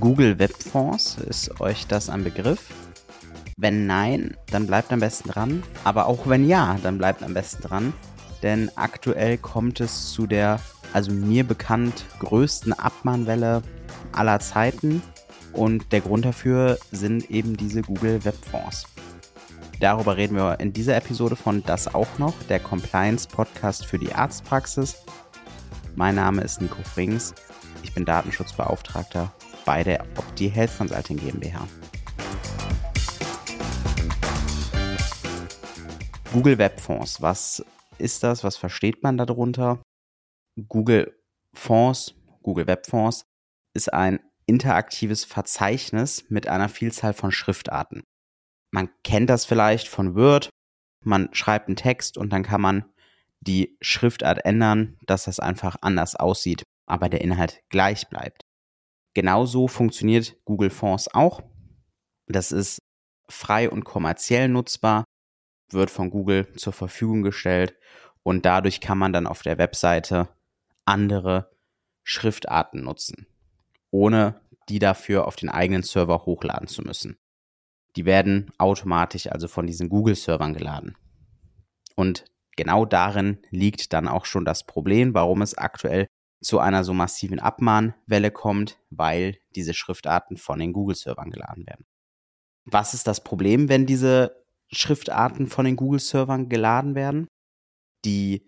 Google Webfonds, ist euch das ein Begriff? Wenn nein, dann bleibt am besten dran. Aber auch wenn ja, dann bleibt am besten dran. Denn aktuell kommt es zu der, also mir bekannt, größten Abmahnwelle aller Zeiten. Und der Grund dafür sind eben diese Google Webfonds. Darüber reden wir in dieser Episode von Das auch noch, der Compliance Podcast für die Arztpraxis. Mein Name ist Nico Frings. Ich bin Datenschutzbeauftragter bei der Opti Health Consulting GmbH. Google Webfonds, was ist das? Was versteht man darunter? Google Fonds, Google Webfonds ist ein interaktives Verzeichnis mit einer Vielzahl von Schriftarten. Man kennt das vielleicht von Word. Man schreibt einen Text und dann kann man die Schriftart ändern, dass das einfach anders aussieht, aber der Inhalt gleich bleibt. Genauso funktioniert Google Fonts auch. Das ist frei und kommerziell nutzbar, wird von Google zur Verfügung gestellt und dadurch kann man dann auf der Webseite andere Schriftarten nutzen, ohne die dafür auf den eigenen Server hochladen zu müssen. Die werden automatisch also von diesen Google-Servern geladen. Und genau darin liegt dann auch schon das Problem, warum es aktuell zu einer so massiven Abmahnwelle kommt, weil diese Schriftarten von den Google-Servern geladen werden. Was ist das Problem, wenn diese Schriftarten von den Google-Servern geladen werden? Die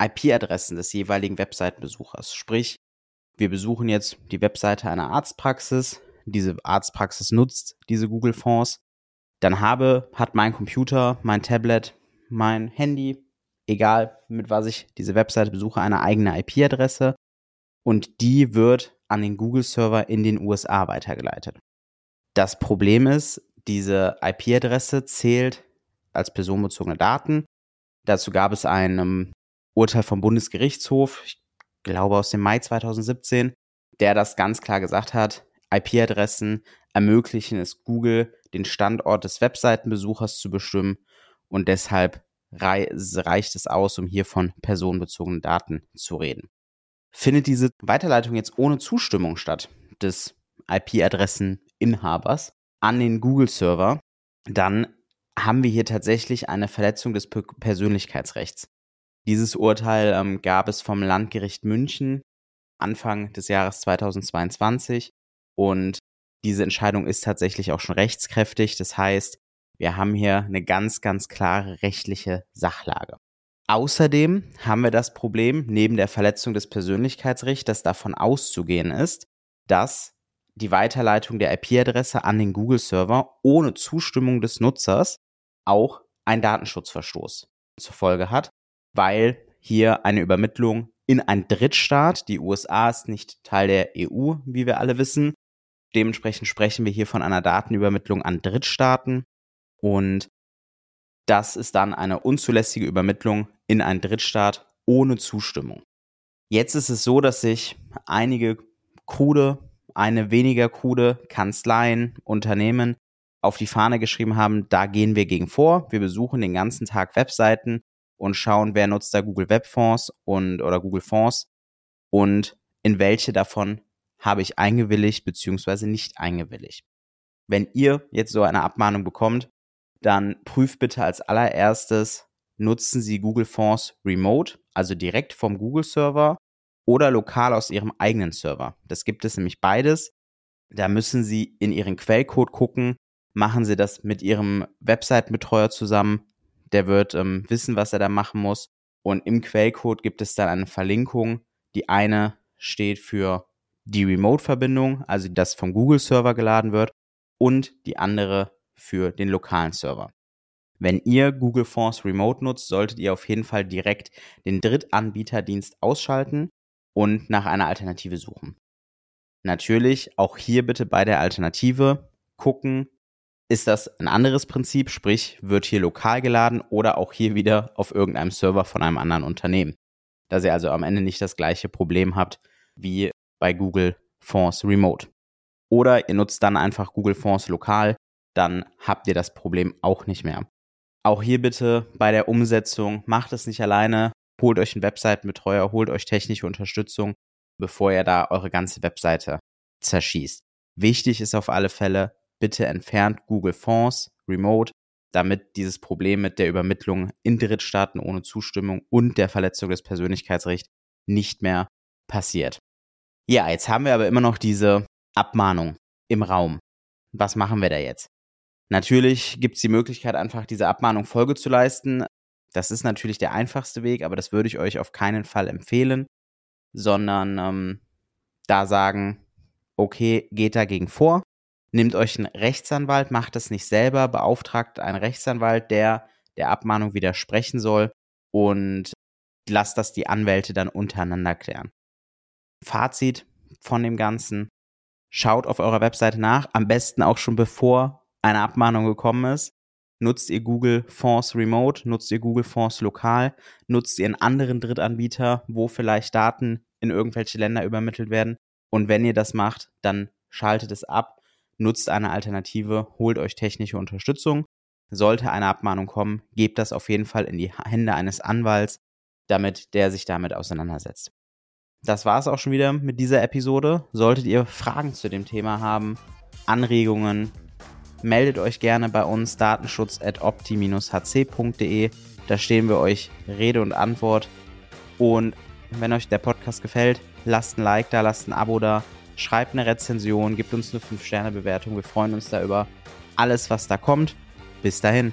IP-Adressen des jeweiligen Webseitenbesuchers. Sprich, wir besuchen jetzt die Webseite einer Arztpraxis. Diese Arztpraxis nutzt diese Google-Fonds. Dann habe, hat mein Computer, mein Tablet, mein Handy, egal mit was ich diese Webseite besuche, eine eigene IP-Adresse und die wird an den Google-Server in den USA weitergeleitet. Das Problem ist, diese IP-Adresse zählt als personenbezogene Daten. Dazu gab es ein um, Urteil vom Bundesgerichtshof, ich glaube aus dem Mai 2017, der das ganz klar gesagt hat, IP-Adressen ermöglichen es Google, den Standort des Webseitenbesuchers zu bestimmen und deshalb reicht es aus, um hier von personenbezogenen Daten zu reden. Findet diese Weiterleitung jetzt ohne Zustimmung statt des IP-Adresseninhabers an den Google-Server, dann haben wir hier tatsächlich eine Verletzung des Persönlichkeitsrechts. Dieses Urteil ähm, gab es vom Landgericht München Anfang des Jahres 2022 und diese Entscheidung ist tatsächlich auch schon rechtskräftig. Das heißt, wir haben hier eine ganz, ganz klare rechtliche Sachlage. Außerdem haben wir das Problem, neben der Verletzung des Persönlichkeitsrechts, davon auszugehen ist, dass die Weiterleitung der IP-Adresse an den Google-Server ohne Zustimmung des Nutzers auch einen Datenschutzverstoß zur Folge hat, weil hier eine Übermittlung in einen Drittstaat, die USA ist nicht Teil der EU, wie wir alle wissen. Dementsprechend sprechen wir hier von einer Datenübermittlung an Drittstaaten und das ist dann eine unzulässige Übermittlung in einen Drittstaat ohne Zustimmung. Jetzt ist es so, dass sich einige krude, eine weniger krude Kanzleien, Unternehmen auf die Fahne geschrieben haben, da gehen wir gegen vor. Wir besuchen den ganzen Tag Webseiten und schauen, wer nutzt da Google Webfonds und oder Google Fonds und in welche davon habe ich eingewilligt bzw. nicht eingewilligt. Wenn ihr jetzt so eine Abmahnung bekommt, dann prüft bitte als allererstes, nutzen Sie Google Fonds remote, also direkt vom Google Server oder lokal aus Ihrem eigenen Server. Das gibt es nämlich beides. Da müssen Sie in Ihren Quellcode gucken, machen Sie das mit Ihrem Webseitenbetreuer zusammen. Der wird ähm, wissen, was er da machen muss. Und im Quellcode gibt es dann eine Verlinkung. Die eine steht für die Remote-Verbindung, also das vom Google-Server geladen wird, und die andere für den lokalen Server. Wenn ihr Google Fonts Remote nutzt, solltet ihr auf jeden Fall direkt den Drittanbieterdienst ausschalten und nach einer Alternative suchen. Natürlich auch hier bitte bei der Alternative gucken, ist das ein anderes Prinzip, sprich wird hier lokal geladen oder auch hier wieder auf irgendeinem Server von einem anderen Unternehmen. Dass ihr also am Ende nicht das gleiche Problem habt wie bei Google Fonts Remote. Oder ihr nutzt dann einfach Google Fonts lokal, dann habt ihr das Problem auch nicht mehr. Auch hier bitte bei der Umsetzung, macht es nicht alleine, holt euch einen Webseitenbetreuer, holt euch technische Unterstützung, bevor ihr da eure ganze Webseite zerschießt. Wichtig ist auf alle Fälle, bitte entfernt Google Fonds remote, damit dieses Problem mit der Übermittlung in Drittstaaten ohne Zustimmung und der Verletzung des Persönlichkeitsrechts nicht mehr passiert. Ja, jetzt haben wir aber immer noch diese Abmahnung im Raum. Was machen wir da jetzt? Natürlich gibt es die Möglichkeit, einfach diese Abmahnung Folge zu leisten. Das ist natürlich der einfachste Weg, aber das würde ich euch auf keinen Fall empfehlen, sondern ähm, da sagen, okay, geht dagegen vor, nehmt euch einen Rechtsanwalt, macht es nicht selber, beauftragt einen Rechtsanwalt, der der Abmahnung widersprechen soll und lasst das die Anwälte dann untereinander klären. Fazit von dem Ganzen. Schaut auf eurer Webseite nach, am besten auch schon bevor eine Abmahnung gekommen ist. Nutzt ihr Google Fonds Remote, nutzt ihr Google Fonds lokal, nutzt ihr einen anderen Drittanbieter, wo vielleicht Daten in irgendwelche Länder übermittelt werden. Und wenn ihr das macht, dann schaltet es ab, nutzt eine Alternative, holt euch technische Unterstützung. Sollte eine Abmahnung kommen, gebt das auf jeden Fall in die Hände eines Anwalts, damit der sich damit auseinandersetzt. Das war es auch schon wieder mit dieser Episode. Solltet ihr Fragen zu dem Thema haben, Anregungen, meldet euch gerne bei uns datenschutz.opti-hc.de. Da stehen wir euch Rede und Antwort. Und wenn euch der Podcast gefällt, lasst ein Like da, lasst ein Abo da, schreibt eine Rezension, gebt uns eine 5-Sterne-Bewertung. Wir freuen uns da über alles, was da kommt. Bis dahin.